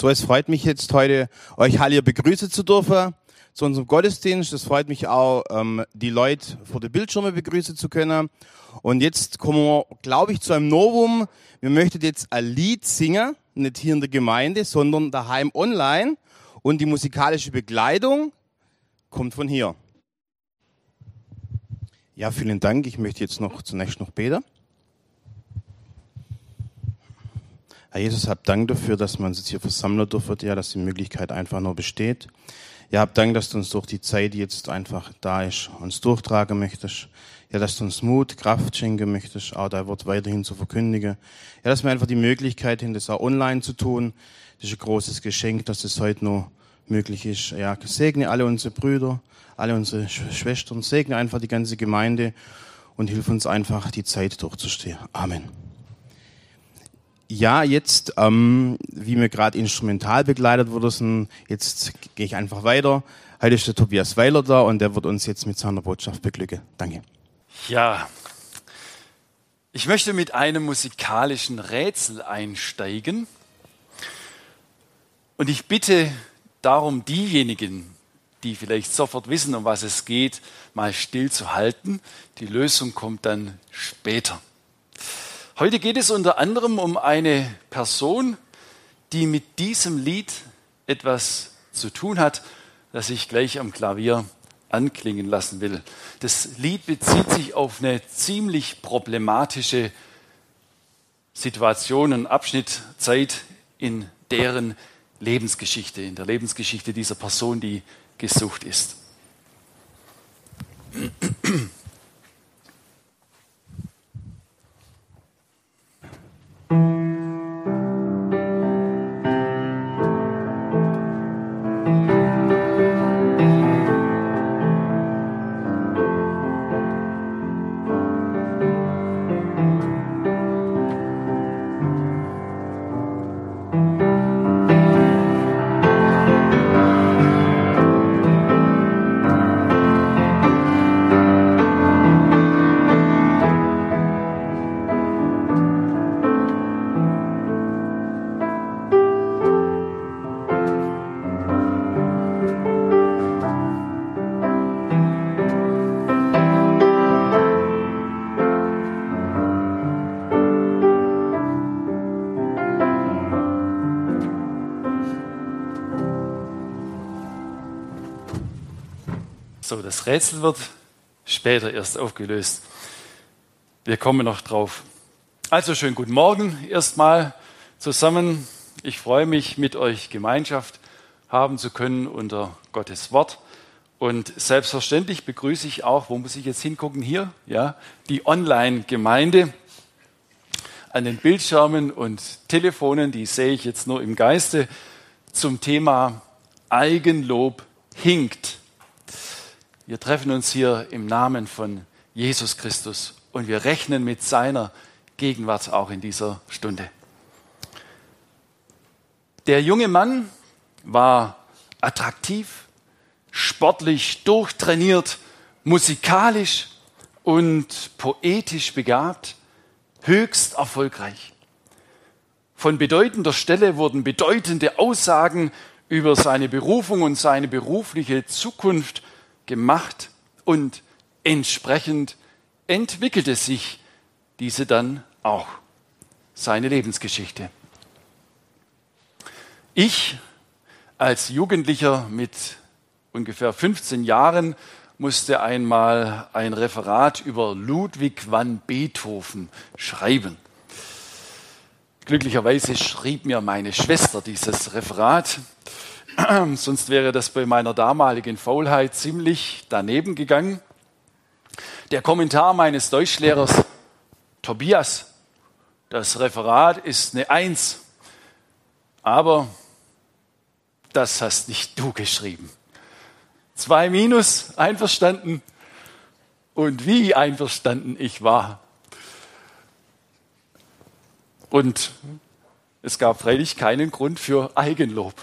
So, es freut mich jetzt heute, euch alle hier begrüßen zu dürfen zu unserem Gottesdienst. Es freut mich auch, ähm, die Leute vor der Bildschirme begrüßen zu können. Und jetzt kommen wir, glaube ich, zu einem Novum. Wir möchten jetzt ein Lied singen, nicht hier in der Gemeinde, sondern daheim online. Und die musikalische Begleitung kommt von hier. Ja, vielen Dank. Ich möchte jetzt noch zunächst noch beten. Herr Jesus, hab Dank dafür, dass man sich hier versammeln dürfen, ja, dass die Möglichkeit einfach nur besteht. Ja, hab Dank, dass du uns durch die Zeit, die jetzt einfach da ist, uns durchtragen möchtest. Ja, dass du uns Mut, Kraft schenken möchtest, auch dein Wort weiterhin zu verkündigen. Ja, dass wir einfach die Möglichkeit haben, das auch online zu tun. Das ist ein großes Geschenk, dass das heute noch möglich ist. Ja, segne alle unsere Brüder, alle unsere Schwestern, segne einfach die ganze Gemeinde und hilf uns einfach, die Zeit durchzustehen. Amen. Ja, jetzt, ähm, wie mir gerade instrumental begleitet wurde, jetzt gehe ich einfach weiter. Heute ist der Tobias Weiler da und der wird uns jetzt mit seiner Botschaft beglücken. Danke. Ja, ich möchte mit einem musikalischen Rätsel einsteigen. Und ich bitte darum, diejenigen, die vielleicht sofort wissen, um was es geht, mal still zu halten. Die Lösung kommt dann später. Heute geht es unter anderem um eine Person, die mit diesem Lied etwas zu tun hat, das ich gleich am Klavier anklingen lassen will. Das Lied bezieht sich auf eine ziemlich problematische Situation, einen Abschnitt Zeit in deren Lebensgeschichte, in der Lebensgeschichte dieser Person, die gesucht ist. Das Rätsel wird später erst aufgelöst. Wir kommen noch drauf. Also schönen guten Morgen erstmal zusammen. Ich freue mich, mit euch Gemeinschaft haben zu können unter Gottes Wort. Und selbstverständlich begrüße ich auch, wo muss ich jetzt hingucken? Hier, ja, die Online-Gemeinde an den Bildschirmen und Telefonen, die sehe ich jetzt nur im Geiste, zum Thema Eigenlob hinkt. Wir treffen uns hier im Namen von Jesus Christus und wir rechnen mit seiner Gegenwart auch in dieser Stunde. Der junge Mann war attraktiv, sportlich durchtrainiert, musikalisch und poetisch begabt, höchst erfolgreich. Von bedeutender Stelle wurden bedeutende Aussagen über seine Berufung und seine berufliche Zukunft gemacht und entsprechend entwickelte sich diese dann auch, seine Lebensgeschichte. Ich als Jugendlicher mit ungefähr 15 Jahren musste einmal ein Referat über Ludwig van Beethoven schreiben. Glücklicherweise schrieb mir meine Schwester dieses Referat Sonst wäre das bei meiner damaligen Faulheit ziemlich daneben gegangen. Der Kommentar meines Deutschlehrers, Tobias, das Referat ist eine Eins, aber das hast nicht du geschrieben. Zwei Minus, einverstanden. Und wie einverstanden ich war. Und es gab freilich keinen Grund für Eigenlob.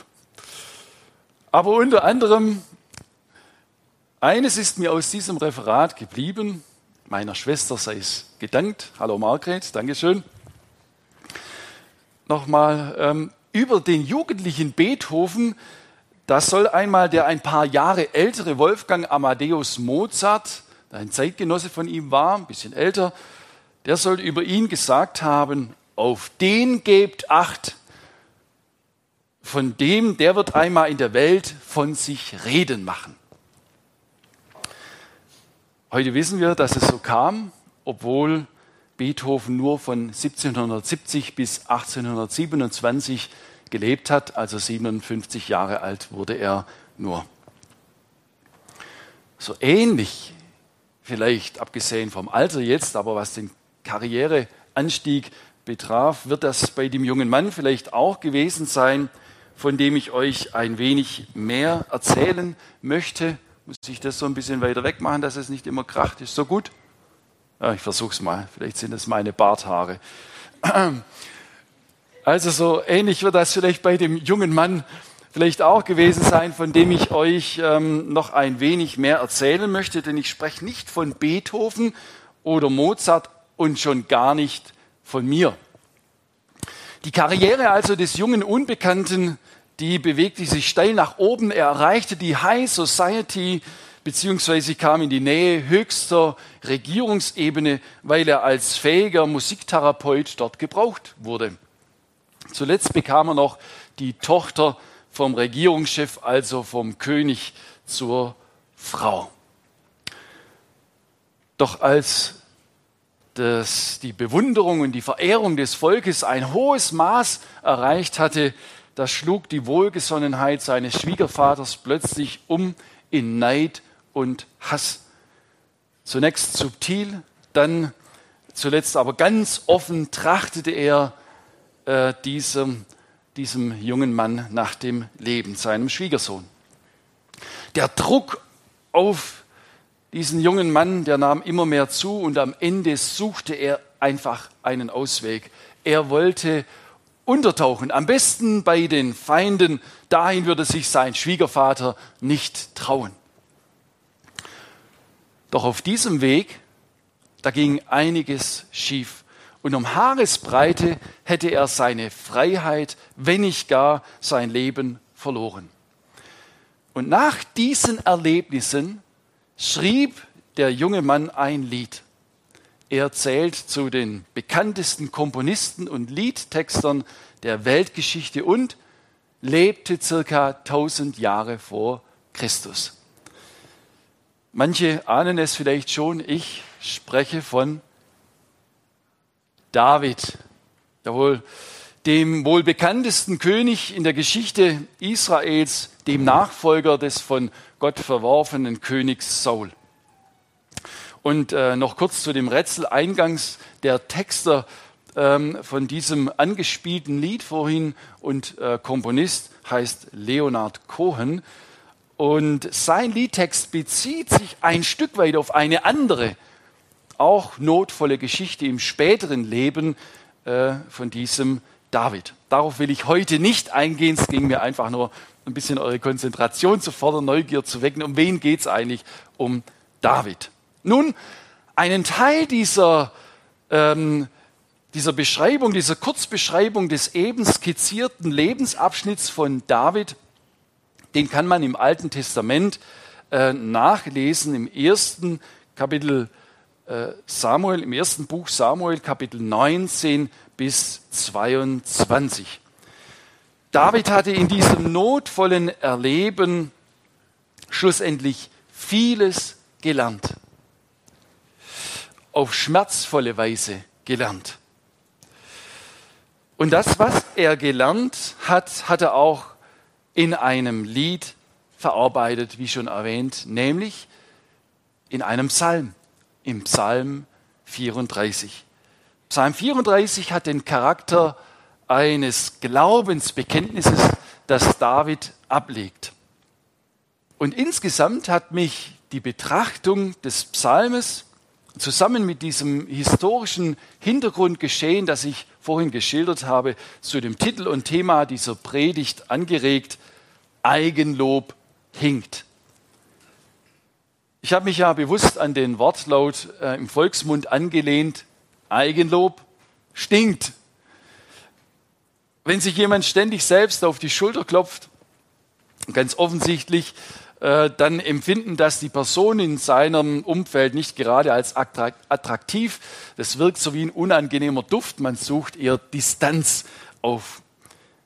Aber unter anderem, eines ist mir aus diesem Referat geblieben, meiner Schwester sei es gedankt. Hallo Margret, Dankeschön. Nochmal, ähm, über den jugendlichen Beethoven, das soll einmal der ein paar Jahre ältere Wolfgang Amadeus Mozart, der ein Zeitgenosse von ihm war, ein bisschen älter, der soll über ihn gesagt haben, auf den gebt acht, von dem, der wird einmal in der Welt von sich reden machen. Heute wissen wir, dass es so kam, obwohl Beethoven nur von 1770 bis 1827 gelebt hat, also 57 Jahre alt wurde er nur. So ähnlich, vielleicht abgesehen vom Alter jetzt, aber was den Karriereanstieg betraf, wird das bei dem jungen Mann vielleicht auch gewesen sein, von dem ich euch ein wenig mehr erzählen möchte. Muss ich das so ein bisschen weiter weg machen, dass es nicht immer kracht? Ist so gut? Ja, ich versuche es mal. Vielleicht sind es meine Barthaare. Also so ähnlich wird das vielleicht bei dem jungen Mann vielleicht auch gewesen sein, von dem ich euch ähm, noch ein wenig mehr erzählen möchte, denn ich spreche nicht von Beethoven oder Mozart und schon gar nicht von mir. Die Karriere also des jungen Unbekannten, die bewegte sich steil nach oben. Er erreichte die High Society beziehungsweise kam in die Nähe höchster Regierungsebene, weil er als fähiger Musiktherapeut dort gebraucht wurde. Zuletzt bekam er noch die Tochter vom Regierungschef, also vom König zur Frau. Doch als dass die Bewunderung und die Verehrung des Volkes ein hohes Maß erreicht hatte, da schlug die Wohlgesonnenheit seines Schwiegervaters plötzlich um in Neid und Hass. Zunächst subtil, dann zuletzt aber ganz offen trachtete er äh, diesem, diesem jungen Mann nach dem Leben, seinem Schwiegersohn. Der Druck auf diesen jungen Mann, der nahm immer mehr zu und am Ende suchte er einfach einen Ausweg. Er wollte untertauchen, am besten bei den Feinden, dahin würde sich sein Schwiegervater nicht trauen. Doch auf diesem Weg, da ging einiges schief. Und um Haaresbreite hätte er seine Freiheit, wenn nicht gar sein Leben verloren. Und nach diesen Erlebnissen schrieb der junge Mann ein Lied. Er zählt zu den bekanntesten Komponisten und Liedtextern der Weltgeschichte und lebte circa 1000 Jahre vor Christus. Manche ahnen es vielleicht schon, ich spreche von David, der dem wohl bekanntesten König in der Geschichte Israels, dem Nachfolger des von Gott verworfenen Königs Saul. Und äh, noch kurz zu dem Rätsel eingangs der Texter ähm, von diesem angespielten Lied vorhin und äh, Komponist heißt Leonard Cohen. Und sein Liedtext bezieht sich ein Stück weit auf eine andere, auch notvolle Geschichte im späteren Leben äh, von diesem David. Darauf will ich heute nicht eingehen. Es ging mir einfach nur ein bisschen eure Konzentration zu fordern, Neugier zu wecken. Um wen geht es eigentlich? Um David. Nun, einen Teil dieser, ähm, dieser Beschreibung, dieser Kurzbeschreibung des eben skizzierten Lebensabschnitts von David, den kann man im Alten Testament äh, nachlesen, im ersten Kapitel äh, Samuel, im ersten Buch Samuel, Kapitel 19 bis 22. David hatte in diesem notvollen Erleben schlussendlich vieles gelernt. Auf schmerzvolle Weise gelernt. Und das, was er gelernt hat, hat er auch in einem Lied verarbeitet, wie schon erwähnt, nämlich in einem Psalm, im Psalm 34. Psalm 34 hat den Charakter eines Glaubensbekenntnisses, das David ablegt. Und insgesamt hat mich die Betrachtung des Psalmes zusammen mit diesem historischen Hintergrund geschehen, das ich vorhin geschildert habe, zu dem Titel und Thema dieser Predigt angeregt, Eigenlob hinkt. Ich habe mich ja bewusst an den Wortlaut äh, im Volksmund angelehnt, Eigenlob stinkt. Wenn sich jemand ständig selbst auf die Schulter klopft, ganz offensichtlich äh, dann empfinden das die Person in seinem Umfeld nicht gerade als attraktiv. Das wirkt so wie ein unangenehmer Duft. Man sucht eher Distanz auf.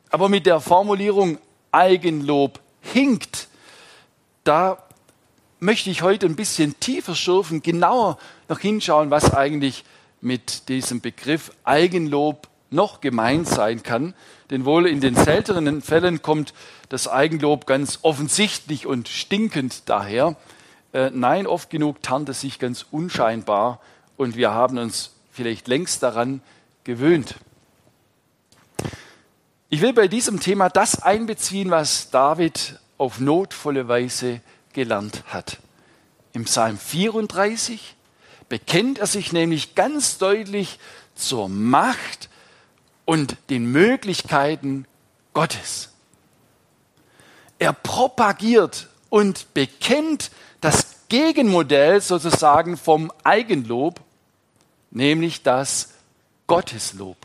Aber mit der Formulierung Eigenlob hinkt, da möchte ich heute ein bisschen tiefer schürfen, genauer noch hinschauen, was eigentlich mit diesem Begriff Eigenlob noch gemeint sein kann. Denn wohl in den seltenen Fällen kommt das Eigenlob ganz offensichtlich und stinkend daher. Äh, nein, oft genug tarnt es sich ganz unscheinbar und wir haben uns vielleicht längst daran gewöhnt. Ich will bei diesem Thema das einbeziehen, was David auf notvolle Weise gelernt hat. Im Psalm 34 bekennt er sich nämlich ganz deutlich zur Macht und den Möglichkeiten Gottes. Er propagiert und bekennt das Gegenmodell sozusagen vom Eigenlob, nämlich das Gotteslob.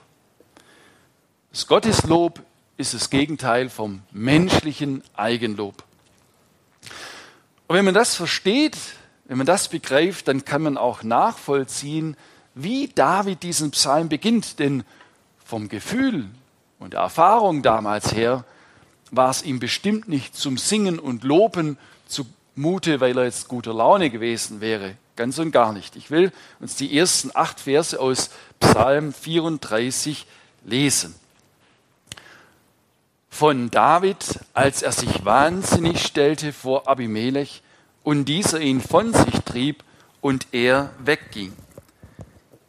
Das Gotteslob ist das Gegenteil vom menschlichen Eigenlob. Und wenn man das versteht, wenn man das begreift, dann kann man auch nachvollziehen, wie David diesen Psalm beginnt. Denn vom Gefühl und der Erfahrung damals her war es ihm bestimmt nicht zum Singen und Loben zumute, weil er jetzt guter Laune gewesen wäre. Ganz und gar nicht. Ich will uns die ersten acht Verse aus Psalm 34 lesen. Von David, als er sich wahnsinnig stellte vor Abimelech und dieser ihn von sich trieb und er wegging.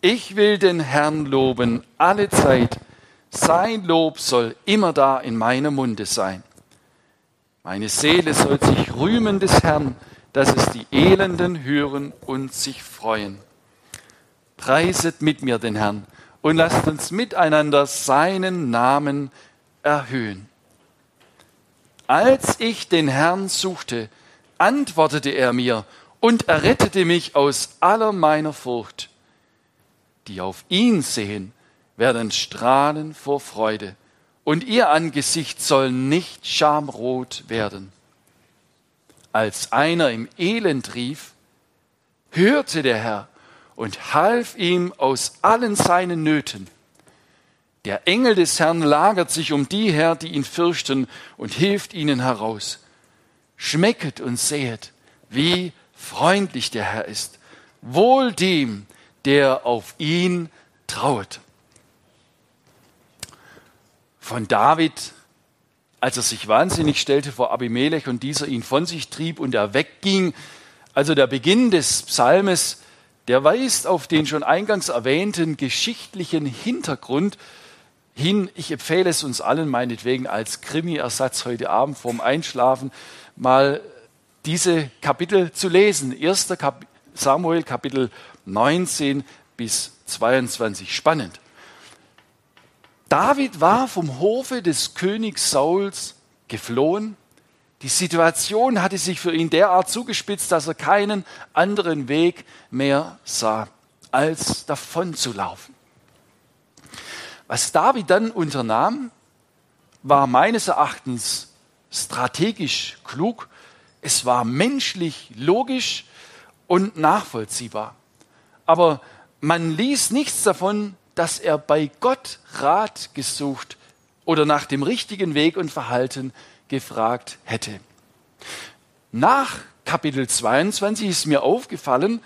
Ich will den Herrn loben alle Zeit. Sein Lob soll immer da in meinem Munde sein. Meine Seele soll sich rühmen des Herrn, dass es die Elenden hören und sich freuen. Preiset mit mir den Herrn und lasst uns miteinander seinen Namen erhöhen. Als ich den Herrn suchte, antwortete er mir und errettete mich aus aller meiner Furcht die auf ihn sehen, werden strahlen vor Freude, und ihr Angesicht soll nicht schamrot werden. Als einer im Elend rief, hörte der Herr und half ihm aus allen seinen Nöten. Der Engel des Herrn lagert sich um die her, die ihn fürchten, und hilft ihnen heraus. Schmecket und sehet, wie freundlich der Herr ist. Wohl dem, der auf ihn traut. Von David, als er sich wahnsinnig stellte vor Abimelech und dieser ihn von sich trieb und er wegging, also der Beginn des Psalmes, der weist auf den schon eingangs erwähnten geschichtlichen Hintergrund hin. Ich empfehle es uns allen meinetwegen als Krimi-Ersatz heute Abend vorm Einschlafen mal diese Kapitel zu lesen. 1. Samuel Kapitel 19 bis 22. Spannend. David war vom Hofe des Königs Sauls geflohen. Die Situation hatte sich für ihn derart zugespitzt, dass er keinen anderen Weg mehr sah, als davon zu laufen. Was David dann unternahm, war meines Erachtens strategisch klug, es war menschlich logisch und nachvollziehbar aber man ließ nichts davon, dass er bei Gott Rat gesucht oder nach dem richtigen Weg und Verhalten gefragt hätte. Nach Kapitel 22 ist mir aufgefallen,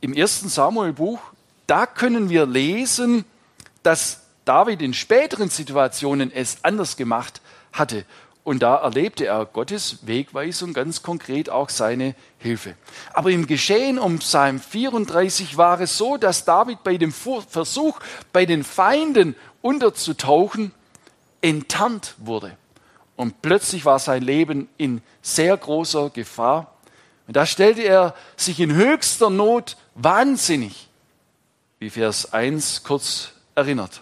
im ersten Samuel-Buch, da können wir lesen, dass David in späteren Situationen es anders gemacht hatte. Und da erlebte er Gottes Wegweisung ganz konkret auch seine Hilfe. Aber im Geschehen um Psalm 34 war es so, dass David bei dem Versuch, bei den Feinden unterzutauchen, enttarnt wurde. Und plötzlich war sein Leben in sehr großer Gefahr. Und da stellte er sich in höchster Not wahnsinnig, wie Vers 1 kurz erinnert.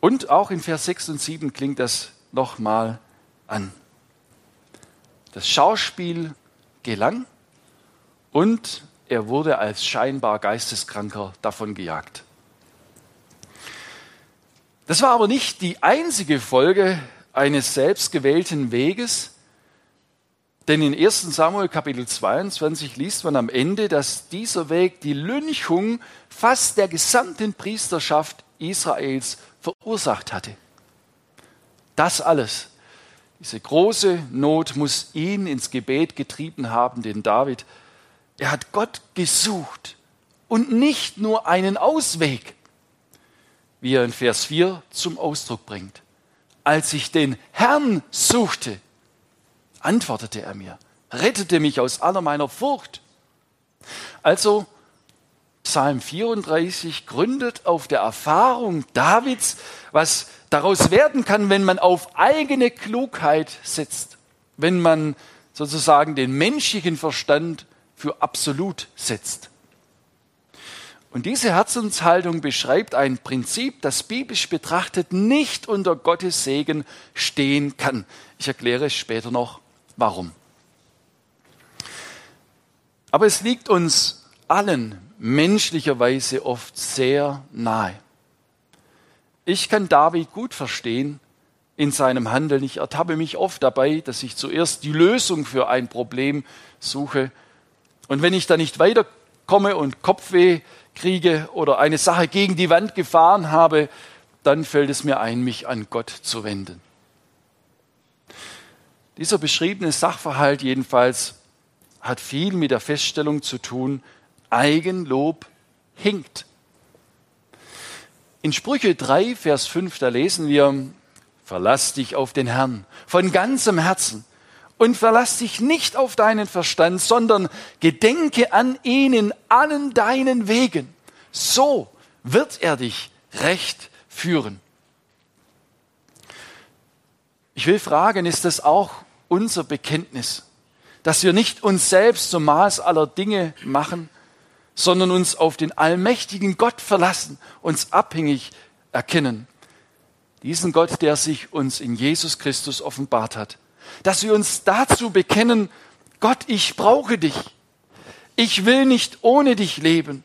Und auch in Vers 6 und 7 klingt das nochmal an. Das Schauspiel gelang und er wurde als scheinbar Geisteskranker davon gejagt. Das war aber nicht die einzige Folge eines selbstgewählten Weges, denn in 1 Samuel Kapitel 22 liest man am Ende, dass dieser Weg die Lynchung fast der gesamten Priesterschaft Israels verursacht hatte. Das alles, diese große Not muss ihn ins Gebet getrieben haben, den David. Er hat Gott gesucht und nicht nur einen Ausweg, wie er in Vers 4 zum Ausdruck bringt. Als ich den Herrn suchte, antwortete er mir, rettete mich aus aller meiner Furcht. Also Psalm 34 gründet auf der Erfahrung Davids, was daraus werden kann, wenn man auf eigene Klugheit setzt, wenn man sozusagen den menschlichen Verstand für absolut setzt. Und diese Herzenshaltung beschreibt ein Prinzip, das biblisch betrachtet nicht unter Gottes Segen stehen kann. Ich erkläre später noch, warum. Aber es liegt uns allen menschlicherweise oft sehr nahe. Ich kann David gut verstehen in seinem Handeln. Ich ertappe mich oft dabei, dass ich zuerst die Lösung für ein Problem suche. Und wenn ich da nicht weiterkomme und Kopfweh kriege oder eine Sache gegen die Wand gefahren habe, dann fällt es mir ein, mich an Gott zu wenden. Dieser beschriebene Sachverhalt jedenfalls hat viel mit der Feststellung zu tun, Eigenlob hinkt. In Sprüche 3, Vers 5, da lesen wir, verlass dich auf den Herrn von ganzem Herzen und verlass dich nicht auf deinen Verstand, sondern gedenke an ihn in allen deinen Wegen. So wird er dich recht führen. Ich will fragen, ist das auch unser Bekenntnis, dass wir nicht uns selbst zum Maß aller Dinge machen, sondern uns auf den allmächtigen Gott verlassen, uns abhängig erkennen. Diesen Gott, der sich uns in Jesus Christus offenbart hat dass wir uns dazu bekennen, Gott, ich brauche dich. Ich will nicht ohne dich leben,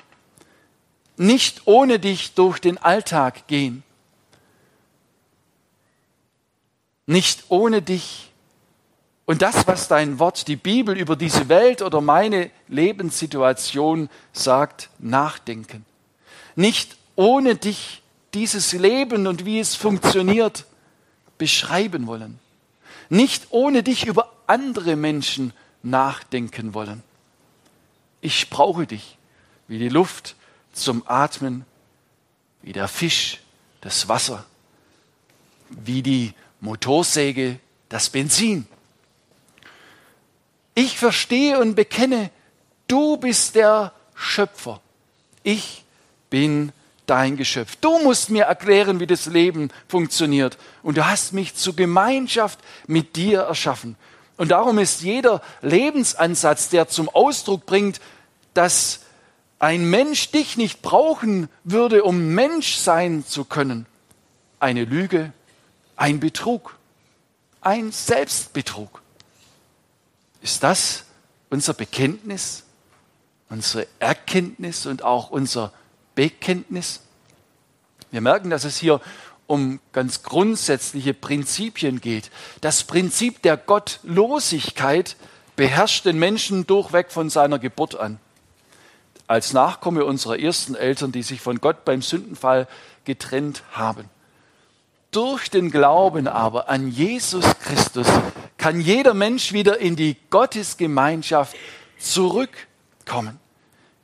nicht ohne dich durch den Alltag gehen, nicht ohne dich und das, was dein Wort, die Bibel über diese Welt oder meine Lebenssituation sagt, nachdenken. Nicht ohne dich dieses Leben und wie es funktioniert beschreiben wollen nicht ohne dich über andere Menschen nachdenken wollen. Ich brauche dich, wie die Luft zum Atmen, wie der Fisch das Wasser, wie die Motorsäge das Benzin. Ich verstehe und bekenne, du bist der Schöpfer. Ich bin dein Geschöpf. Du musst mir erklären, wie das Leben funktioniert. Und du hast mich zur Gemeinschaft mit dir erschaffen. Und darum ist jeder Lebensansatz, der zum Ausdruck bringt, dass ein Mensch dich nicht brauchen würde, um Mensch sein zu können, eine Lüge, ein Betrug, ein Selbstbetrug. Ist das unser Bekenntnis, unsere Erkenntnis und auch unser Bekenntnis. Wir merken, dass es hier um ganz grundsätzliche Prinzipien geht. Das Prinzip der Gottlosigkeit beherrscht den Menschen durchweg von seiner Geburt an. Als Nachkomme unserer ersten Eltern, die sich von Gott beim Sündenfall getrennt haben. Durch den Glauben aber an Jesus Christus kann jeder Mensch wieder in die Gottesgemeinschaft zurückkommen.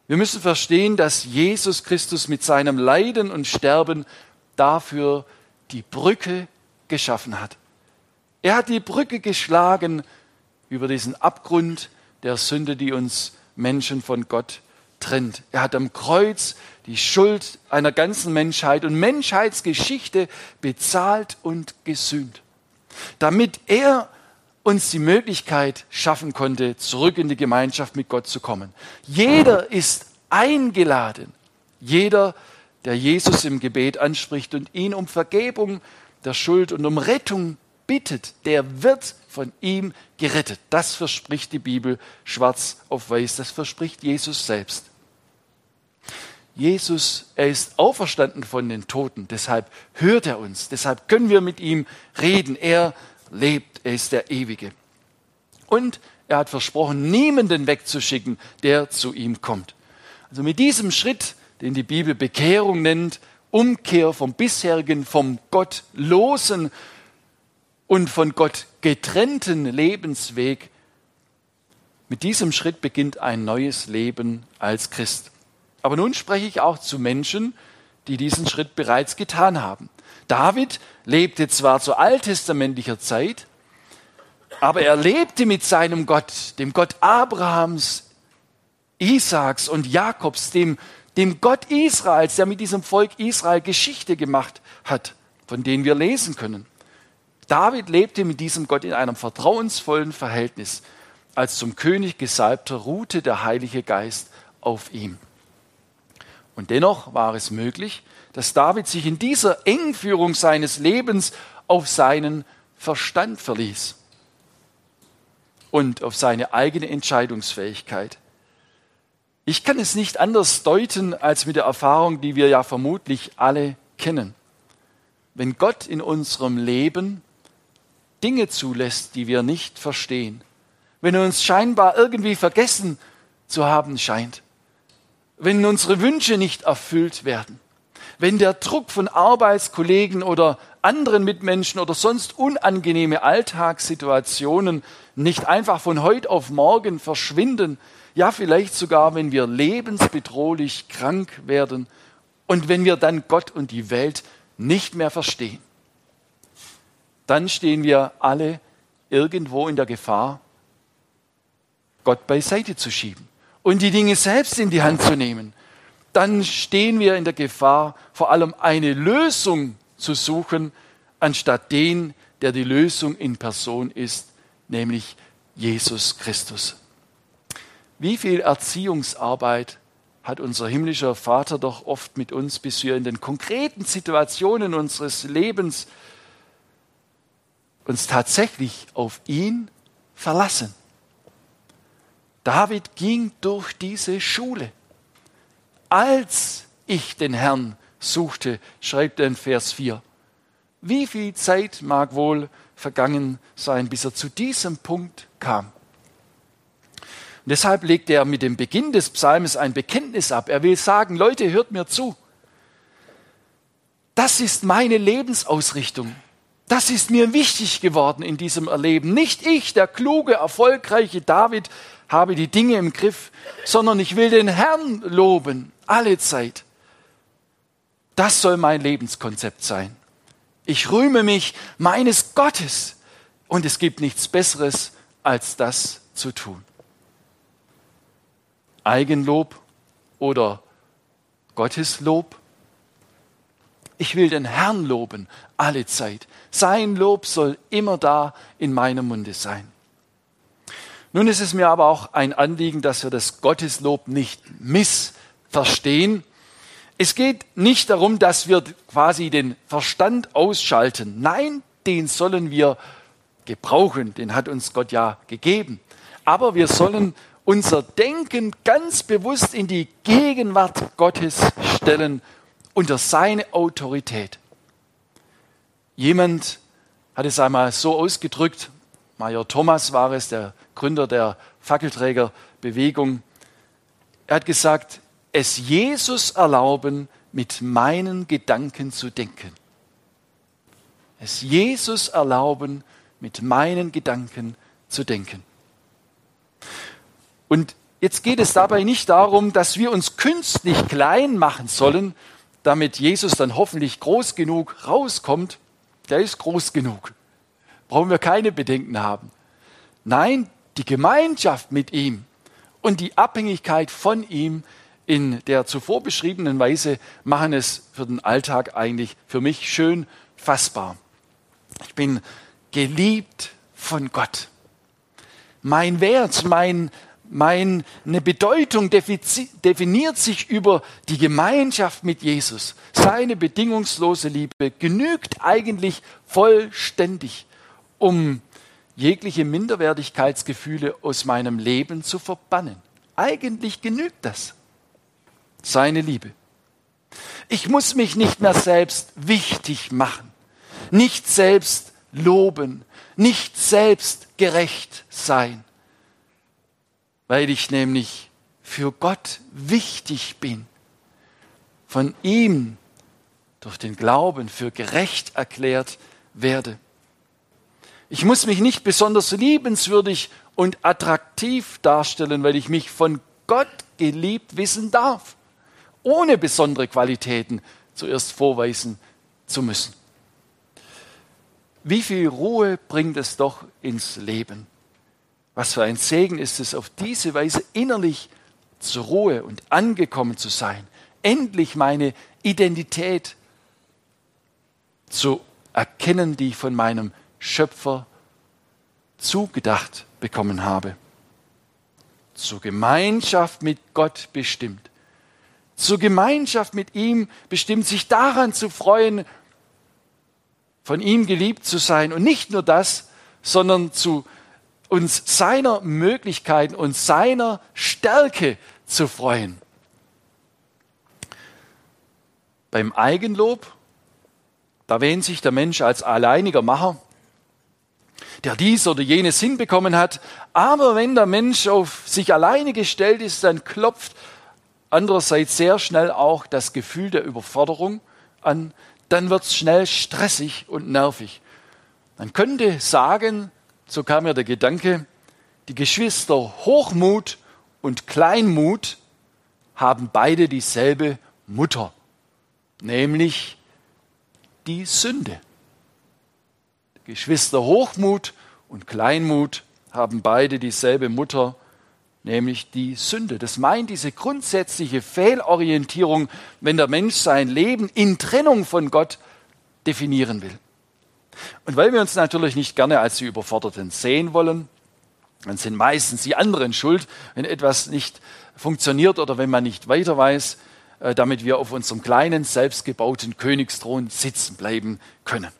Wir müssen verstehen, dass Jesus Christus mit seinem Leiden und Sterben dafür die Brücke geschaffen hat. Er hat die Brücke geschlagen über diesen Abgrund der Sünde, die uns Menschen von Gott trennt. Er hat am Kreuz die Schuld einer ganzen Menschheit und Menschheitsgeschichte bezahlt und gesühnt, damit er uns die Möglichkeit schaffen konnte, zurück in die Gemeinschaft mit Gott zu kommen. Jeder ist eingeladen. Jeder, der Jesus im Gebet anspricht und ihn um Vergebung der Schuld und um Rettung bittet, der wird von ihm gerettet. Das verspricht die Bibel schwarz auf weiß, das verspricht Jesus selbst. Jesus, er ist auferstanden von den Toten, deshalb hört er uns, deshalb können wir mit ihm reden. Er lebt, er ist der Ewige. Und er hat versprochen, niemanden wegzuschicken, der zu ihm kommt. Also mit diesem Schritt, den die Bibel Bekehrung nennt, Umkehr vom bisherigen, vom gottlosen und von Gott getrennten Lebensweg, mit diesem Schritt beginnt ein neues Leben als Christ. Aber nun spreche ich auch zu Menschen, die diesen Schritt bereits getan haben. David lebte zwar zu alttestamentlicher Zeit, aber er lebte mit seinem Gott, dem Gott Abrahams, Isaaks und Jakobs, dem, dem Gott Israels, der mit diesem Volk Israel Geschichte gemacht hat, von denen wir lesen können. David lebte mit diesem Gott in einem vertrauensvollen Verhältnis. Als zum König gesalbter ruhte der Heilige Geist auf ihm. Und dennoch war es möglich, dass David sich in dieser Engführung seines Lebens auf seinen Verstand verließ und auf seine eigene Entscheidungsfähigkeit. Ich kann es nicht anders deuten als mit der Erfahrung, die wir ja vermutlich alle kennen. Wenn Gott in unserem Leben Dinge zulässt, die wir nicht verstehen, wenn er uns scheinbar irgendwie vergessen zu haben scheint, wenn unsere Wünsche nicht erfüllt werden, wenn der Druck von Arbeitskollegen oder anderen Mitmenschen oder sonst unangenehme Alltagssituationen nicht einfach von heute auf morgen verschwinden, ja vielleicht sogar, wenn wir lebensbedrohlich krank werden und wenn wir dann Gott und die Welt nicht mehr verstehen, dann stehen wir alle irgendwo in der Gefahr, Gott beiseite zu schieben und die Dinge selbst in die Hand zu nehmen, dann stehen wir in der Gefahr, vor allem eine Lösung zu suchen, anstatt den, der die Lösung in Person ist, nämlich Jesus Christus. Wie viel Erziehungsarbeit hat unser himmlischer Vater doch oft mit uns, bis wir in den konkreten Situationen unseres Lebens uns tatsächlich auf ihn verlassen. David ging durch diese Schule. Als ich den Herrn suchte, schreibt er in Vers 4. Wie viel Zeit mag wohl vergangen sein, bis er zu diesem Punkt kam? Und deshalb legt er mit dem Beginn des Psalmes ein Bekenntnis ab. Er will sagen, Leute, hört mir zu. Das ist meine Lebensausrichtung. Das ist mir wichtig geworden in diesem Erleben. Nicht ich, der kluge, erfolgreiche David, habe die Dinge im Griff, sondern ich will den Herrn loben, alle Zeit. Das soll mein Lebenskonzept sein. Ich rühme mich meines Gottes und es gibt nichts Besseres, als das zu tun. Eigenlob oder Gotteslob? Ich will den Herrn loben, alle Zeit. Sein Lob soll immer da in meinem Munde sein. Nun ist es mir aber auch ein Anliegen, dass wir das Gotteslob nicht missverstehen. Es geht nicht darum, dass wir quasi den Verstand ausschalten. Nein, den sollen wir gebrauchen, den hat uns Gott ja gegeben. Aber wir sollen unser Denken ganz bewusst in die Gegenwart Gottes stellen, unter seine Autorität. Jemand hat es einmal so ausgedrückt, Major Thomas war es, der Gründer der Fackelträgerbewegung. Er hat gesagt, es Jesus erlauben, mit meinen Gedanken zu denken. Es Jesus erlauben, mit meinen Gedanken zu denken. Und jetzt geht es dabei nicht darum, dass wir uns künstlich klein machen sollen, damit Jesus dann hoffentlich groß genug rauskommt. Der ist groß genug. Brauchen wir keine Bedenken haben. Nein, die Gemeinschaft mit ihm und die Abhängigkeit von ihm in der zuvor beschriebenen Weise machen es für den Alltag eigentlich für mich schön fassbar. Ich bin geliebt von Gott. Mein Wert, mein, meine Bedeutung definiert sich über die Gemeinschaft mit Jesus. Seine bedingungslose Liebe genügt eigentlich vollständig, um jegliche Minderwertigkeitsgefühle aus meinem Leben zu verbannen. Eigentlich genügt das. Seine Liebe. Ich muss mich nicht mehr selbst wichtig machen, nicht selbst loben, nicht selbst gerecht sein, weil ich nämlich für Gott wichtig bin, von ihm durch den Glauben für gerecht erklärt werde. Ich muss mich nicht besonders liebenswürdig und attraktiv darstellen, weil ich mich von Gott geliebt wissen darf ohne besondere Qualitäten zuerst vorweisen zu müssen. Wie viel Ruhe bringt es doch ins Leben? Was für ein Segen ist es, auf diese Weise innerlich zur Ruhe und angekommen zu sein, endlich meine Identität zu erkennen, die ich von meinem Schöpfer zugedacht bekommen habe. Zur Gemeinschaft mit Gott bestimmt zur Gemeinschaft mit ihm bestimmt, sich daran zu freuen, von ihm geliebt zu sein. Und nicht nur das, sondern zu uns seiner Möglichkeiten und seiner Stärke zu freuen. Beim Eigenlob, da wähnt sich der Mensch als alleiniger Macher, der dies oder jenes hinbekommen hat. Aber wenn der Mensch auf sich alleine gestellt ist, dann klopft andererseits sehr schnell auch das Gefühl der Überforderung an, dann wird es schnell stressig und nervig. Man könnte sagen, so kam mir der Gedanke, die Geschwister Hochmut und Kleinmut haben beide dieselbe Mutter, nämlich die Sünde. Geschwister Hochmut und Kleinmut haben beide dieselbe Mutter, nämlich die Sünde. Das meint diese grundsätzliche Fehlorientierung, wenn der Mensch sein Leben in Trennung von Gott definieren will. Und weil wir uns natürlich nicht gerne als die Überforderten sehen wollen, dann sind meistens die anderen schuld, wenn etwas nicht funktioniert oder wenn man nicht weiter weiß, äh, damit wir auf unserem kleinen, selbstgebauten Königsthron sitzen bleiben können.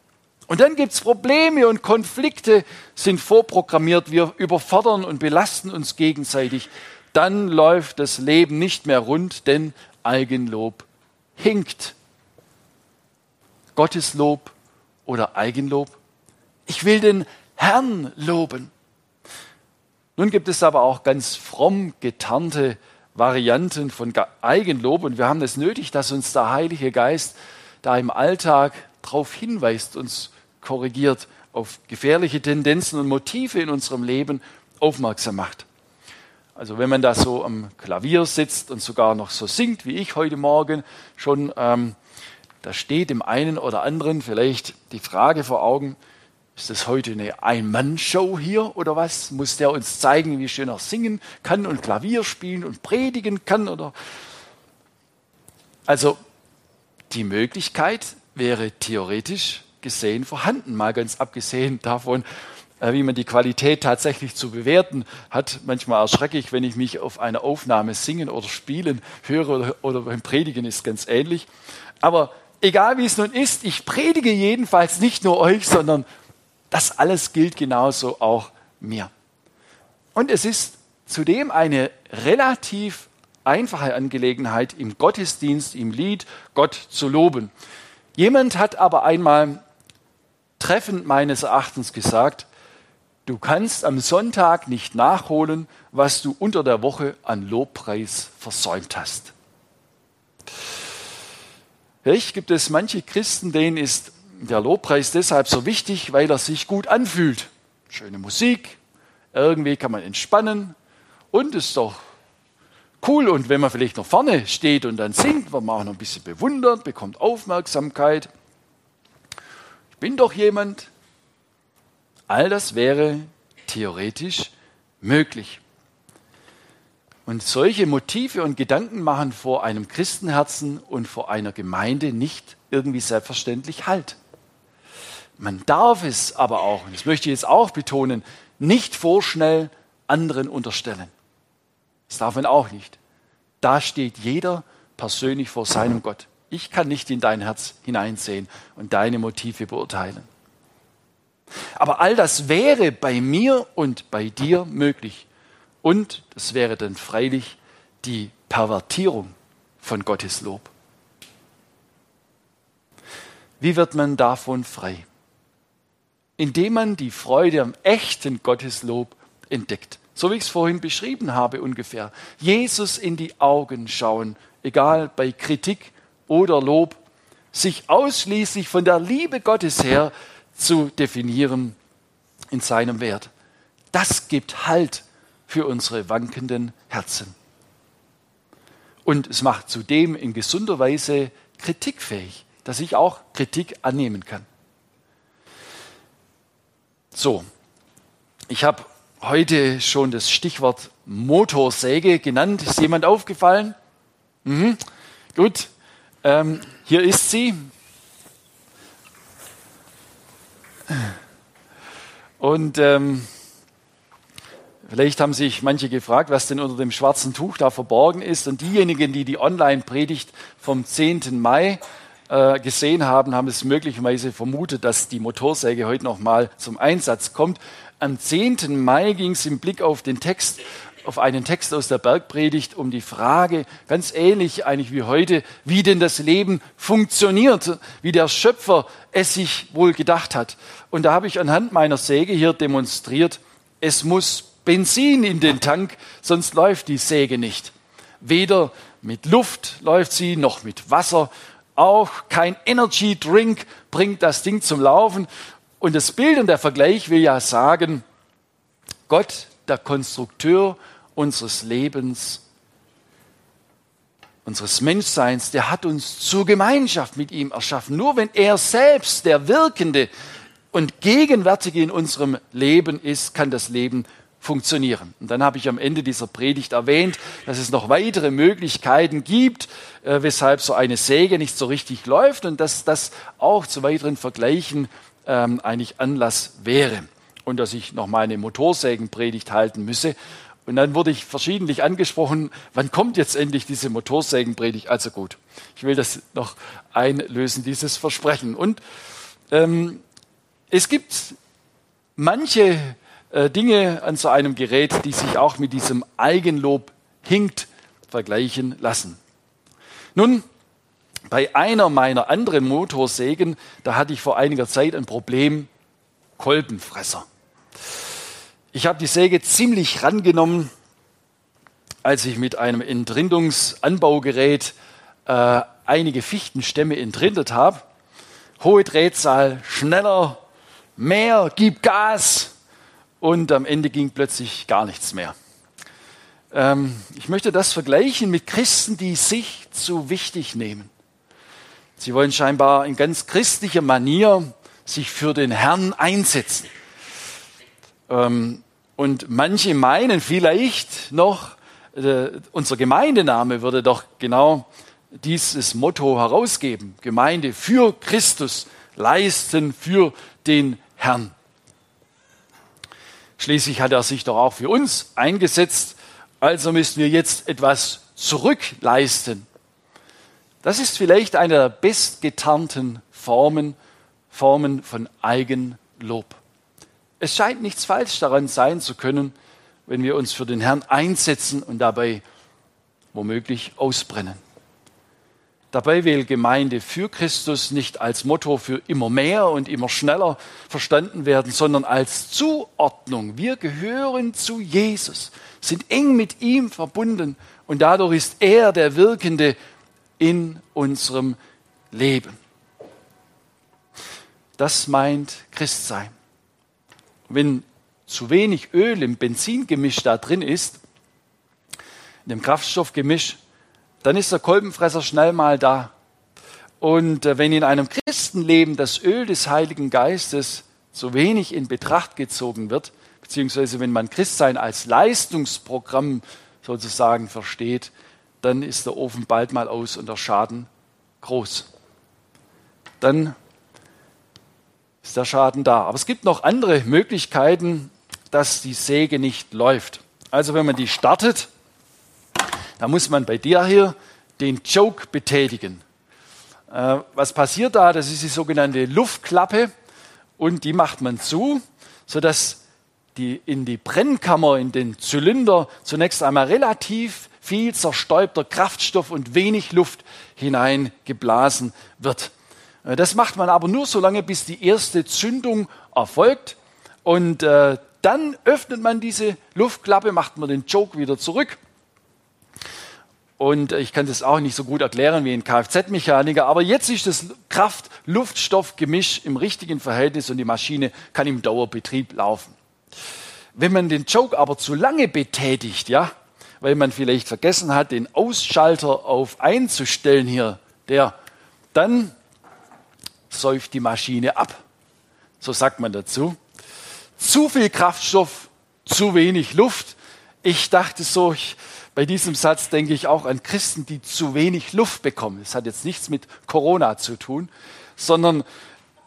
Und dann gibt es Probleme und Konflikte sind vorprogrammiert. Wir überfordern und belasten uns gegenseitig. Dann läuft das Leben nicht mehr rund, denn Eigenlob hinkt. Gotteslob oder Eigenlob? Ich will den Herrn loben. Nun gibt es aber auch ganz fromm getarnte Varianten von Eigenlob und wir haben es nötig, dass uns der Heilige Geist da im Alltag darauf hinweist, uns korrigiert, auf gefährliche Tendenzen und Motive in unserem Leben aufmerksam macht. Also wenn man da so am Klavier sitzt und sogar noch so singt wie ich heute Morgen, schon ähm, da steht dem einen oder anderen vielleicht die Frage vor Augen, ist das heute eine Ein-Mann-Show hier oder was? Muss der uns zeigen, wie schön er singen kann und Klavier spielen und predigen kann? Oder also die Möglichkeit wäre theoretisch gesehen vorhanden, mal ganz abgesehen davon, äh, wie man die Qualität tatsächlich zu bewerten hat. Manchmal erschrecke ich, wenn ich mich auf eine Aufnahme singen oder spielen höre oder beim Predigen ist ganz ähnlich. Aber egal wie es nun ist, ich predige jedenfalls nicht nur euch, sondern das alles gilt genauso auch mir. Und es ist zudem eine relativ einfache Angelegenheit, im Gottesdienst, im Lied Gott zu loben. Jemand hat aber einmal treffend meines Erachtens gesagt, du kannst am Sonntag nicht nachholen, was du unter der Woche an Lobpreis versäumt hast. Vielleicht gibt es manche Christen, denen ist der Lobpreis deshalb so wichtig, weil er sich gut anfühlt. Schöne Musik, irgendwie kann man entspannen und ist doch cool. Und wenn man vielleicht noch vorne steht und dann singt, wird man auch noch ein bisschen bewundert, bekommt Aufmerksamkeit bin doch jemand. All das wäre theoretisch möglich. Und solche Motive und Gedanken machen vor einem Christenherzen und vor einer Gemeinde nicht irgendwie selbstverständlich Halt. Man darf es aber auch, und das möchte ich jetzt auch betonen, nicht vorschnell anderen unterstellen. Das darf man auch nicht. Da steht jeder persönlich vor seinem Gott. Ich kann nicht in dein Herz hineinsehen und deine Motive beurteilen. Aber all das wäre bei mir und bei dir möglich. Und das wäre dann freilich die Pervertierung von Gottes Lob. Wie wird man davon frei? Indem man die Freude am echten Gotteslob entdeckt. So wie ich es vorhin beschrieben habe ungefähr. Jesus in die Augen schauen, egal bei Kritik oder Lob, sich ausschließlich von der Liebe Gottes her zu definieren in seinem Wert. Das gibt Halt für unsere wankenden Herzen. Und es macht zudem in gesunder Weise kritikfähig dass ich auch Kritik annehmen kann. So, ich habe heute schon das Stichwort Motorsäge genannt. Ist jemand aufgefallen? Mhm. Gut, ähm, hier ist sie. Und ähm, vielleicht haben sich manche gefragt, was denn unter dem schwarzen Tuch da verborgen ist. Und diejenigen, die die Online-Predigt vom 10. Mai äh, gesehen haben, haben es möglicherweise vermutet, dass die Motorsäge heute nochmal zum Einsatz kommt. Am 10. Mai ging es im Blick auf den Text, auf einen Text aus der Bergpredigt um die Frage, ganz ähnlich eigentlich wie heute, wie denn das Leben funktioniert, wie der Schöpfer es sich wohl gedacht hat. Und da habe ich anhand meiner Säge hier demonstriert, es muss Benzin in den Tank, sonst läuft die Säge nicht. Weder mit Luft läuft sie, noch mit Wasser, auch kein Energy Drink bringt das Ding zum Laufen. Und das Bild und der Vergleich will ja sagen, Gott, der Konstrukteur unseres Lebens, unseres Menschseins, der hat uns zur Gemeinschaft mit ihm erschaffen. Nur wenn er selbst der Wirkende und Gegenwärtige in unserem Leben ist, kann das Leben funktionieren. Und dann habe ich am Ende dieser Predigt erwähnt, dass es noch weitere Möglichkeiten gibt, äh, weshalb so eine Säge nicht so richtig läuft und dass das auch zu weiteren Vergleichen ähm, eigentlich Anlass wäre. Und dass ich noch mal eine Motorsägenpredigt halten müsse. Und dann wurde ich verschiedentlich angesprochen, wann kommt jetzt endlich diese Motorsägenpredigt? Also gut, ich will das noch einlösen, dieses Versprechen. Und ähm, es gibt manche äh, Dinge an so einem Gerät, die sich auch mit diesem Eigenlob hinkt vergleichen lassen. Nun, bei einer meiner anderen Motorsägen, da hatte ich vor einiger Zeit ein Problem, Kolbenfresser. Ich habe die Säge ziemlich rangenommen, als ich mit einem Entrindungsanbaugerät äh, einige Fichtenstämme entrindet habe. Hohe Drehzahl, schneller, mehr, gib Gas und am Ende ging plötzlich gar nichts mehr. Ähm, ich möchte das vergleichen mit Christen, die sich zu wichtig nehmen. Sie wollen scheinbar in ganz christlicher Manier sich für den Herrn einsetzen. Ähm, und manche meinen vielleicht noch, äh, unser Gemeindename würde doch genau dieses Motto herausgeben. Gemeinde für Christus leisten für den Herrn. Schließlich hat er sich doch auch für uns eingesetzt, also müssen wir jetzt etwas zurückleisten. Das ist vielleicht eine der bestgetarnten Formen, Formen von Eigenlob. Es scheint nichts falsch daran sein zu können, wenn wir uns für den Herrn einsetzen und dabei womöglich ausbrennen. Dabei will Gemeinde für Christus nicht als Motto für immer mehr und immer schneller verstanden werden, sondern als Zuordnung. Wir gehören zu Jesus, sind eng mit ihm verbunden und dadurch ist er der Wirkende in unserem Leben. Das meint Christsein. Wenn zu wenig Öl im Benzingemisch da drin ist, in dem Kraftstoffgemisch, dann ist der Kolbenfresser schnell mal da. Und äh, wenn in einem Christenleben das Öl des Heiligen Geistes so wenig in Betracht gezogen wird, beziehungsweise wenn man Christsein als Leistungsprogramm sozusagen versteht, dann ist der Ofen bald mal aus und der Schaden groß. Dann ist der Schaden da. Aber es gibt noch andere Möglichkeiten, dass die Säge nicht läuft. Also wenn man die startet, da muss man bei dir hier den Choke betätigen. Äh, was passiert da? Das ist die sogenannte Luftklappe und die macht man zu, sodass die in die Brennkammer, in den Zylinder zunächst einmal relativ viel zerstäubter Kraftstoff und wenig Luft hineingeblasen wird. Äh, das macht man aber nur so lange, bis die erste Zündung erfolgt. Und äh, dann öffnet man diese Luftklappe, macht man den Joke wieder zurück. Und ich kann das auch nicht so gut erklären wie ein Kfz-Mechaniker, aber jetzt ist das Kraft-Luftstoff-Gemisch im richtigen Verhältnis und die Maschine kann im Dauerbetrieb laufen. Wenn man den Joke aber zu lange betätigt, ja, weil man vielleicht vergessen hat, den Ausschalter auf einzustellen hier, der, dann säuft die Maschine ab. So sagt man dazu. Zu viel Kraftstoff, zu wenig Luft. Ich dachte so, ich, bei diesem Satz denke ich auch an Christen, die zu wenig Luft bekommen. Das hat jetzt nichts mit Corona zu tun, sondern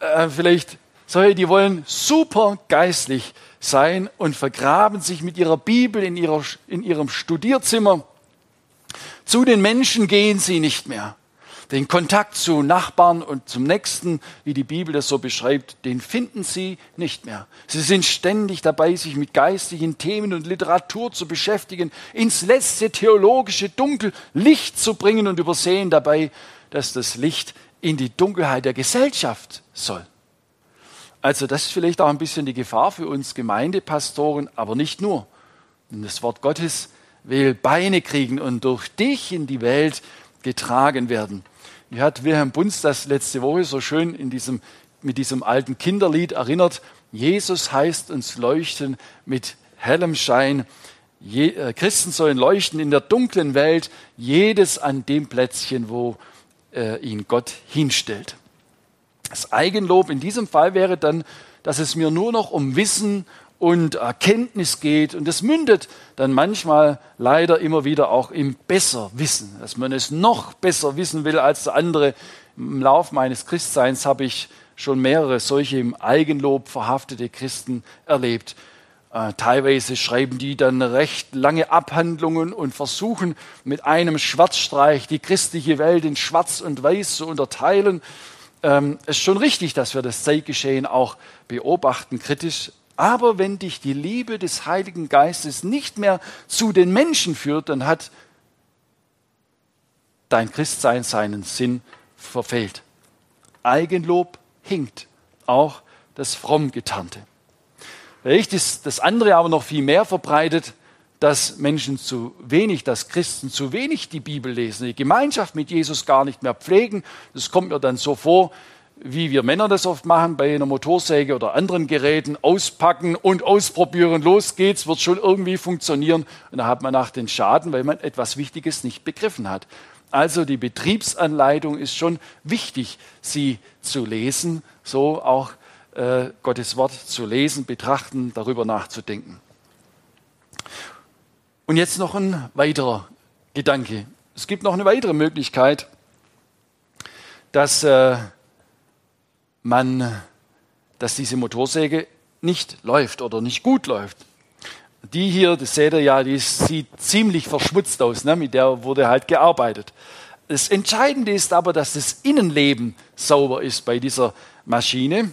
äh, vielleicht solche, die wollen super geistlich sein und vergraben sich mit ihrer Bibel in, ihrer, in ihrem Studierzimmer. Zu den Menschen gehen sie nicht mehr. Den Kontakt zu Nachbarn und zum Nächsten, wie die Bibel das so beschreibt, den finden sie nicht mehr. Sie sind ständig dabei, sich mit geistlichen Themen und Literatur zu beschäftigen, ins letzte theologische Dunkel Licht zu bringen und übersehen dabei, dass das Licht in die Dunkelheit der Gesellschaft soll. Also das ist vielleicht auch ein bisschen die Gefahr für uns Gemeindepastoren, aber nicht nur. Denn das Wort Gottes will Beine kriegen und durch dich in die Welt getragen werden. Wie hat Wilhelm Bunz das letzte Woche so schön in diesem, mit diesem alten Kinderlied erinnert? Jesus heißt uns leuchten mit hellem Schein. Je, äh, Christen sollen leuchten in der dunklen Welt, jedes an dem Plätzchen, wo äh, ihn Gott hinstellt. Das Eigenlob in diesem Fall wäre dann, dass es mir nur noch um Wissen und Erkenntnis geht. Und es mündet dann manchmal leider immer wieder auch im Besserwissen, dass man es noch besser wissen will als der andere. Im Lauf meines Christseins habe ich schon mehrere solche im Eigenlob verhaftete Christen erlebt. Äh, teilweise schreiben die dann recht lange Abhandlungen und versuchen mit einem Schwarzstreich die christliche Welt in Schwarz und Weiß zu unterteilen ähm, ist schon richtig, dass wir das Zeitgeschehen auch beobachten, kritisch. Aber wenn dich die Liebe des Heiligen Geistes nicht mehr zu den Menschen führt, dann hat dein Christsein seinen Sinn verfehlt. Eigenlob hinkt, auch das Frommgetarnte. Vielleicht ist das andere aber noch viel mehr verbreitet dass Menschen zu wenig, dass Christen zu wenig die Bibel lesen, die Gemeinschaft mit Jesus gar nicht mehr pflegen. Das kommt mir dann so vor, wie wir Männer das oft machen, bei einer Motorsäge oder anderen Geräten, auspacken und ausprobieren, los geht's, wird schon irgendwie funktionieren. Und da hat man nach den Schaden, weil man etwas Wichtiges nicht begriffen hat. Also die Betriebsanleitung ist schon wichtig, sie zu lesen, so auch äh, Gottes Wort zu lesen, betrachten, darüber nachzudenken. Und jetzt noch ein weiterer Gedanke. Es gibt noch eine weitere Möglichkeit, dass äh, man, dass diese Motorsäge nicht läuft oder nicht gut läuft. Die hier, das seht ihr ja, die sieht ziemlich verschmutzt aus, ne? mit der wurde halt gearbeitet. Das Entscheidende ist aber, dass das Innenleben sauber ist bei dieser Maschine.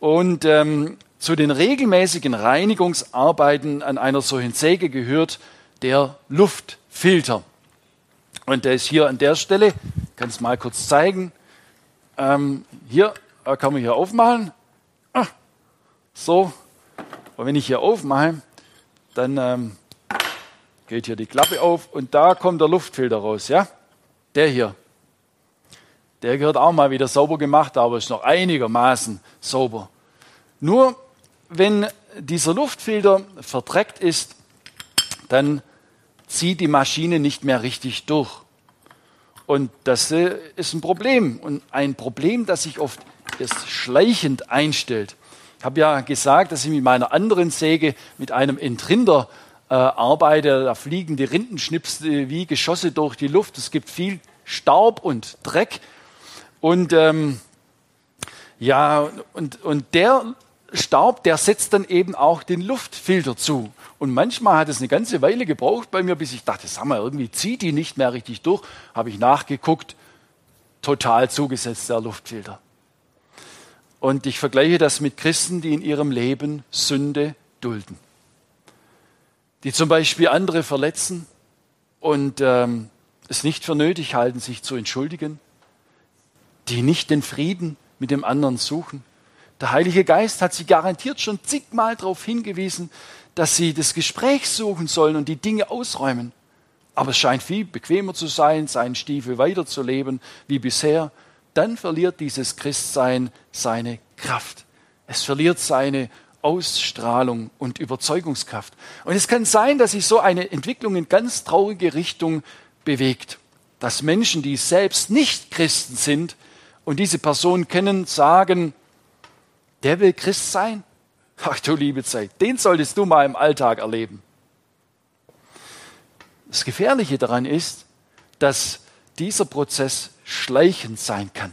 Und ähm, zu den regelmäßigen Reinigungsarbeiten an einer solchen Säge gehört der Luftfilter. Und der ist hier an der Stelle, ich kann es mal kurz zeigen. Ähm, hier kann man hier aufmachen. Ah, so. Und wenn ich hier aufmache, dann ähm, geht hier die Klappe auf und da kommt der Luftfilter raus. Ja? Der hier. Der gehört auch mal wieder sauber gemacht, aber ist noch einigermaßen sauber. Nur wenn dieser Luftfilter verdreckt ist, dann zieht die Maschine nicht mehr richtig durch. Und das äh, ist ein Problem. Und ein Problem, das sich oft erst schleichend einstellt. Ich habe ja gesagt, dass ich mit meiner anderen Säge mit einem Entrinder äh, arbeite. Da fliegen die Rindenschnipsel wie Geschosse durch die Luft. Es gibt viel Staub und Dreck. Und ähm, ja, und, und der Staub, der setzt dann eben auch den Luftfilter zu. Und manchmal hat es eine ganze Weile gebraucht bei mir, bis ich dachte, sag mal, irgendwie zieht die nicht mehr richtig durch. Habe ich nachgeguckt, total zugesetzt, der Luftfilter. Und ich vergleiche das mit Christen, die in ihrem Leben Sünde dulden. Die zum Beispiel andere verletzen und ähm, es nicht für nötig halten, sich zu entschuldigen. die nicht den Frieden mit dem anderen suchen. Der Heilige Geist hat sie garantiert schon zigmal darauf hingewiesen, dass sie das Gespräch suchen sollen und die Dinge ausräumen. Aber es scheint viel bequemer zu sein, seinen Stiefel weiterzuleben wie bisher. Dann verliert dieses Christsein seine Kraft. Es verliert seine Ausstrahlung und Überzeugungskraft. Und es kann sein, dass sich so eine Entwicklung in ganz traurige Richtung bewegt. Dass Menschen, die selbst nicht Christen sind und diese Person kennen, sagen, der will Christ sein? Ach du liebe Zeit, den solltest du mal im Alltag erleben. Das Gefährliche daran ist, dass dieser Prozess schleichend sein kann.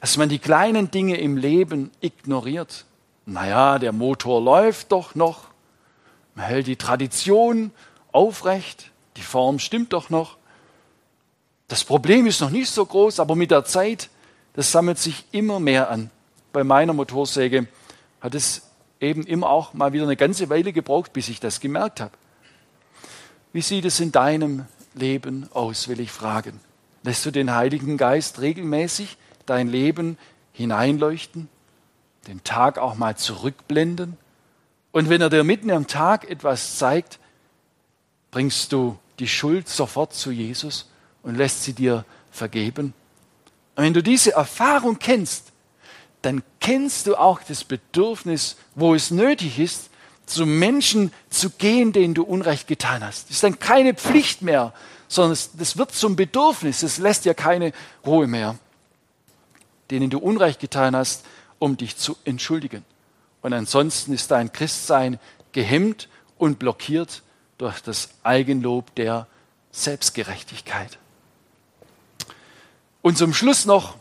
Dass man die kleinen Dinge im Leben ignoriert. Naja, der Motor läuft doch noch. Man hält die Tradition aufrecht. Die Form stimmt doch noch. Das Problem ist noch nicht so groß, aber mit der Zeit, das sammelt sich immer mehr an. Bei meiner Motorsäge hat es eben immer auch mal wieder eine ganze Weile gebraucht, bis ich das gemerkt habe. Wie sieht es in deinem Leben aus, will ich fragen. Lässt du den Heiligen Geist regelmäßig dein Leben hineinleuchten, den Tag auch mal zurückblenden? Und wenn er dir mitten am Tag etwas zeigt, bringst du die Schuld sofort zu Jesus und lässt sie dir vergeben? Und wenn du diese Erfahrung kennst, dann kennst du auch das Bedürfnis, wo es nötig ist, zu Menschen zu gehen, denen du Unrecht getan hast. Das ist dann keine Pflicht mehr, sondern es, das wird zum Bedürfnis. Es lässt dir keine Ruhe mehr, denen du Unrecht getan hast, um dich zu entschuldigen. Und ansonsten ist dein Christsein gehemmt und blockiert durch das Eigenlob der Selbstgerechtigkeit. Und zum Schluss noch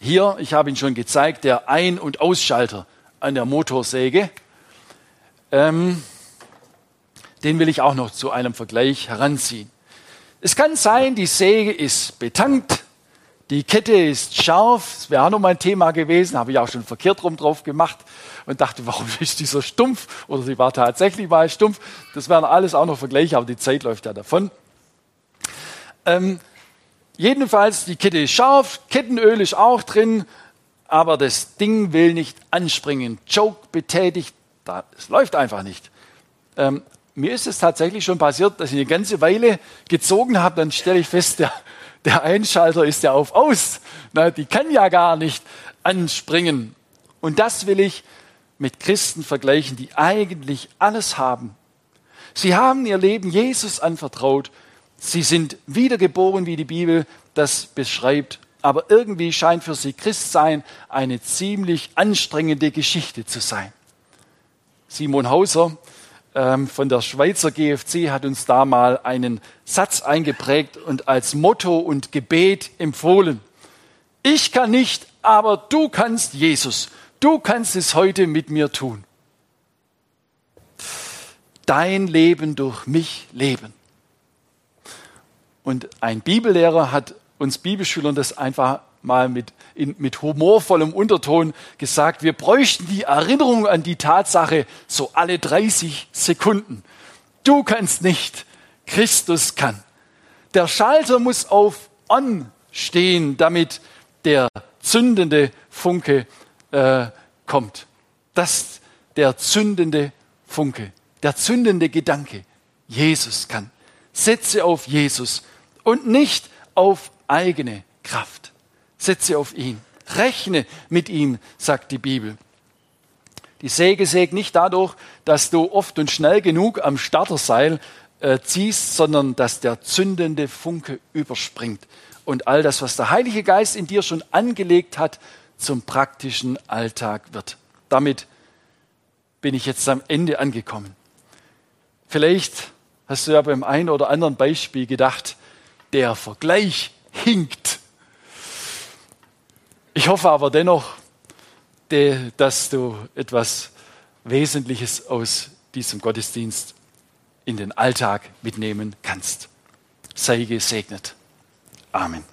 hier, ich habe ihn schon gezeigt, der Ein- und Ausschalter an der Motorsäge. Ähm, den will ich auch noch zu einem Vergleich heranziehen. Es kann sein, die Säge ist betankt, die Kette ist scharf, das wäre auch noch mal ein Thema gewesen, habe ich auch schon verkehrt rum drauf gemacht und dachte, warum ist die so stumpf? Oder sie war tatsächlich mal stumpf. Das wären alles auch noch Vergleiche, aber die Zeit läuft ja davon. Ähm, Jedenfalls, die Kette ist scharf, Kettenöl ist auch drin, aber das Ding will nicht anspringen. Choke betätigt, es läuft einfach nicht. Ähm, mir ist es tatsächlich schon passiert, dass ich eine ganze Weile gezogen habe, dann stelle ich fest, der, der Einschalter ist ja auf aus. Na, die kann ja gar nicht anspringen. Und das will ich mit Christen vergleichen, die eigentlich alles haben. Sie haben ihr Leben Jesus anvertraut Sie sind wiedergeboren, wie die Bibel das beschreibt, aber irgendwie scheint für sie Christsein eine ziemlich anstrengende Geschichte zu sein. Simon Hauser von der Schweizer GFC hat uns da mal einen Satz eingeprägt und als Motto und Gebet empfohlen. Ich kann nicht, aber du kannst, Jesus. Du kannst es heute mit mir tun. Dein Leben durch mich leben. Und ein Bibellehrer hat uns Bibelschülern das einfach mal mit, in, mit humorvollem Unterton gesagt, wir bräuchten die Erinnerung an die Tatsache so alle 30 Sekunden. Du kannst nicht, Christus kann. Der Schalter muss auf On stehen, damit der zündende Funke äh, kommt. Das der zündende Funke, der zündende Gedanke. Jesus kann. Setze auf Jesus und nicht auf eigene Kraft. Setze auf ihn. Rechne mit ihm, sagt die Bibel. Die Säge sägt nicht dadurch, dass du oft und schnell genug am Starterseil äh, ziehst, sondern dass der zündende Funke überspringt und all das, was der Heilige Geist in dir schon angelegt hat, zum praktischen Alltag wird. Damit bin ich jetzt am Ende angekommen. Vielleicht hast du ja beim einen oder anderen Beispiel gedacht, der Vergleich hinkt. Ich hoffe aber dennoch, dass du etwas Wesentliches aus diesem Gottesdienst in den Alltag mitnehmen kannst. Sei gesegnet. Amen.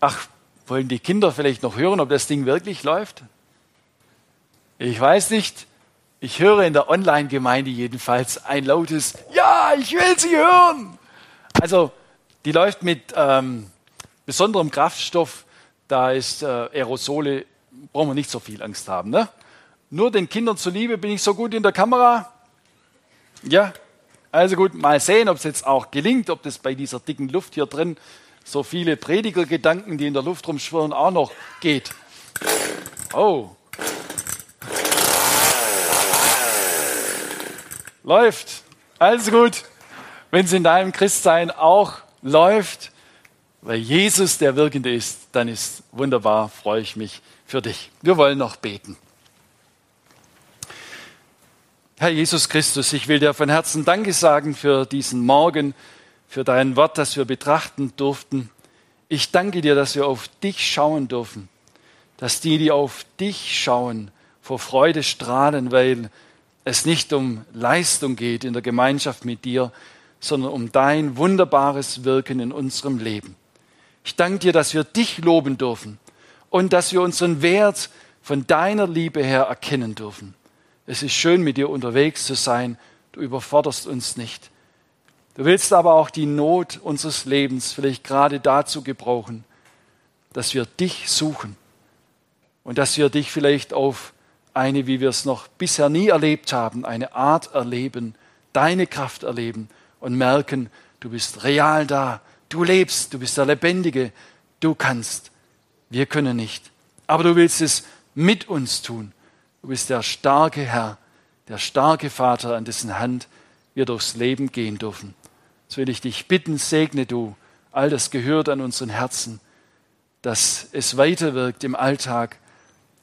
Ach, wollen die Kinder vielleicht noch hören, ob das Ding wirklich läuft? Ich weiß nicht. Ich höre in der Online-Gemeinde jedenfalls ein lautes Ja, ich will sie hören. Also Die läuft mit ähm, besonderem Kraftstoff. Da ist äh, Aerosole, brauchen wir nicht so viel Angst haben. Ne? Nur den Kindern zuliebe bin ich so gut in der Kamera. Ja, also gut, mal sehen, ob es jetzt auch gelingt, ob das bei dieser dicken Luft hier drin so viele Predigergedanken, die in der Luft rumschwirren, auch noch geht. Oh. Läuft. Also gut. Wenn es in deinem Christsein auch läuft, weil Jesus der Wirkende ist, dann ist wunderbar, freue ich mich für dich. Wir wollen noch beten. Herr Jesus Christus, ich will dir von Herzen Danke sagen für diesen Morgen, für dein Wort, das wir betrachten durften. Ich danke dir, dass wir auf dich schauen dürfen, dass die, die auf dich schauen, vor Freude strahlen, weil es nicht um Leistung geht in der Gemeinschaft mit dir, sondern um dein wunderbares Wirken in unserem Leben. Ich danke dir, dass wir dich loben dürfen und dass wir unseren Wert von deiner Liebe her erkennen dürfen. Es ist schön, mit dir unterwegs zu sein. Du überforderst uns nicht. Du willst aber auch die Not unseres Lebens vielleicht gerade dazu gebrauchen, dass wir dich suchen und dass wir dich vielleicht auf eine, wie wir es noch bisher nie erlebt haben, eine Art erleben, deine Kraft erleben und merken, du bist real da, du lebst, du bist der Lebendige, du kannst. Wir können nicht. Aber du willst es mit uns tun. Du bist der starke Herr, der starke Vater, an dessen Hand wir durchs Leben gehen dürfen. So will ich dich bitten, segne du all das gehört an unseren Herzen, dass es weiterwirkt im Alltag,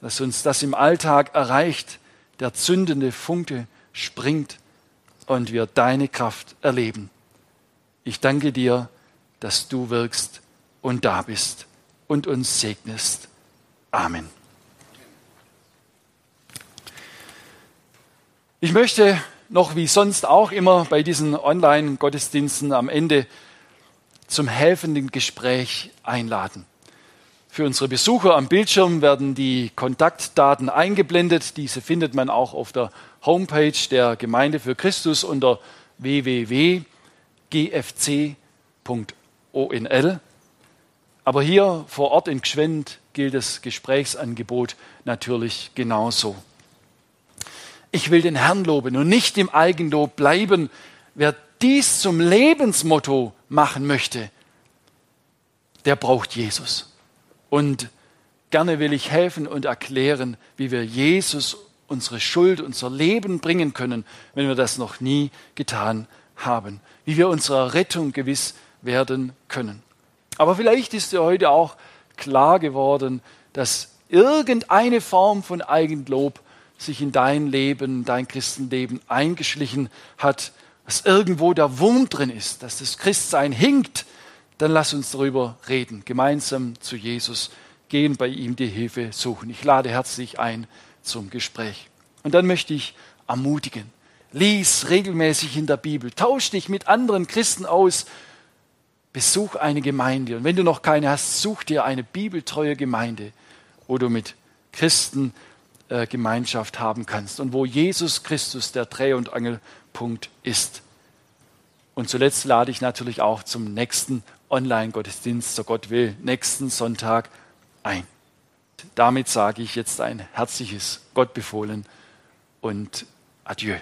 dass uns das im Alltag erreicht, der zündende Funke springt und wir deine Kraft erleben. Ich danke dir, dass du wirkst und da bist und uns segnest. Amen. Ich möchte noch wie sonst auch immer bei diesen Online-Gottesdiensten am Ende zum helfenden Gespräch einladen. Für unsere Besucher am Bildschirm werden die Kontaktdaten eingeblendet. Diese findet man auch auf der Homepage der Gemeinde für Christus unter www.gfc.onl. Aber hier vor Ort in Gschwend gilt das Gesprächsangebot natürlich genauso. Ich will den Herrn loben und nicht im Eigenlob bleiben. Wer dies zum Lebensmotto machen möchte, der braucht Jesus. Und gerne will ich helfen und erklären, wie wir Jesus unsere Schuld, unser Leben bringen können, wenn wir das noch nie getan haben. Wie wir unserer Rettung gewiss werden können. Aber vielleicht ist dir heute auch klar geworden, dass irgendeine Form von Eigenlob sich in dein Leben, dein Christenleben eingeschlichen hat, dass irgendwo der Wurm drin ist, dass das Christsein hinkt, dann lass uns darüber reden, gemeinsam zu Jesus gehen, bei ihm die Hilfe suchen. Ich lade herzlich ein zum Gespräch. Und dann möchte ich ermutigen. Lies regelmäßig in der Bibel, tausch dich mit anderen Christen aus, besuch eine Gemeinde. Und wenn du noch keine hast, such dir eine bibeltreue Gemeinde, wo du mit Christen äh, Gemeinschaft haben kannst und wo Jesus Christus der Dreh- und Angelpunkt ist. Und zuletzt lade ich natürlich auch zum nächsten Online-Gottesdienst, so Gott will, nächsten Sonntag ein. Damit sage ich jetzt ein herzliches Gott befohlen und Adieu.